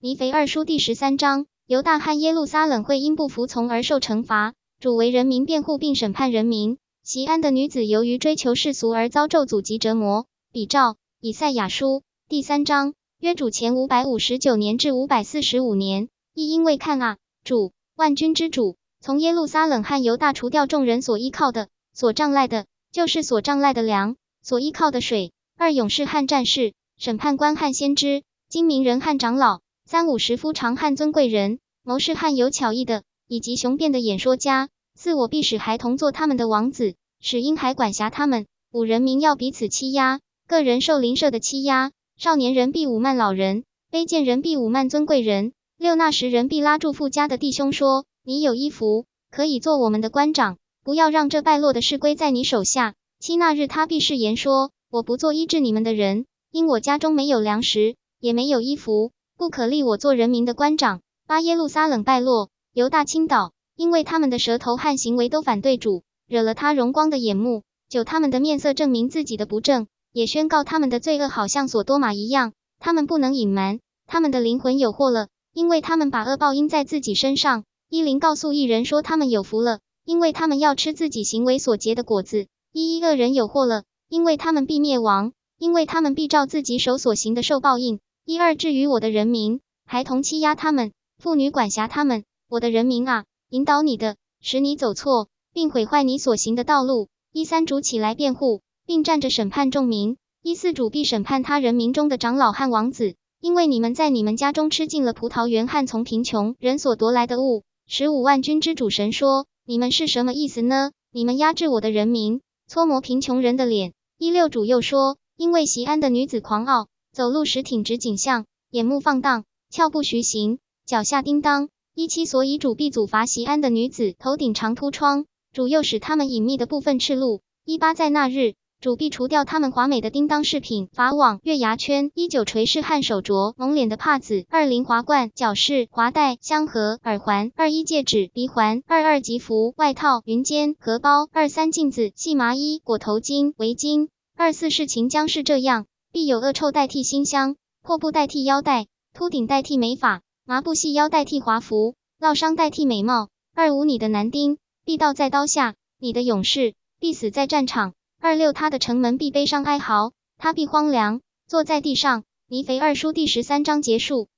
尼腓二书第十三章，犹大和耶路撒冷会因不服从而受惩罚。主为人民辩护并审判人民。西安的女子由于追求世俗而遭咒诅及折磨。比照以赛亚书第三章，约主前五百五十九年至五百四十五年，亦因为看啊，主万军之主从耶路撒冷和犹大除掉众人所依靠的、所仗赖的，就是所仗赖的粮、所依靠的水。二勇士和战士，审判官和先知，精明人和长老。三五十夫长汉尊贵人，谋士汉有巧艺的，以及雄辩的演说家。四我必使孩童做他们的王子，使婴孩管辖他们。五人民要彼此欺压，个人受邻舍的欺压。少年人必侮慢老人，卑贱人必侮慢尊贵人。六那时人必拉住富家的弟兄说：你有衣服，可以做我们的官长，不要让这败落的事归在你手下。七那日他必誓言说：我不做医治你们的人，因我家中没有粮食，也没有衣服。不可立我做人民的官长。巴耶路撒冷败落，犹大倾倒，因为他们的舌头和行为都反对主，惹了他荣光的眼目。九他们的面色证明自己的不正，也宣告他们的罪恶好像所多玛一样。他们不能隐瞒，他们的灵魂有祸了，因为他们把恶报应在自己身上。伊林告诉一人说他们有福了，因为他们要吃自己行为所结的果子。一一恶人有祸了，因为他们必灭亡，因为他们必照自己手所行的受报应。一二至于我的人民，孩童欺压他们，妇女管辖他们。我的人民啊，引导你的，使你走错，并毁坏你所行的道路。一三主起来辩护，并站着审判众民。一四主必审判他人民中的长老和王子，因为你们在你们家中吃尽了葡萄园和从贫穷人所夺来的物。十五万军之主神说：你们是什么意思呢？你们压制我的人民，搓磨贫穷人的脸。一六主又说：因为席安的女子狂傲。走路时挺直颈项，眼目放荡，俏步徐行，脚下叮当。一七，所以主必阻罚席安的女子，头顶长凸疮，主又使他们隐秘的部分赤露。一八，在那日，主必除掉他们华美的叮当饰品、法网、月牙圈。一九，垂饰和手镯，蒙脸的帕子。二零，华冠、角饰、华带、香盒、耳环。二一，戒指、鼻环。二二，吉服、外套、云肩、荷包。二三，镜子、细麻衣、裹头巾、围巾。二四，事情将是这样。必有恶臭代替馨香，破布代替腰带，秃顶代替美发，麻布细腰代替华服，烙伤代替美貌。二五，你的男丁必倒在刀下，你的勇士必死在战场。二六，他的城门必悲伤哀嚎，他必荒凉，坐在地上。泥肥二叔第十三章结束。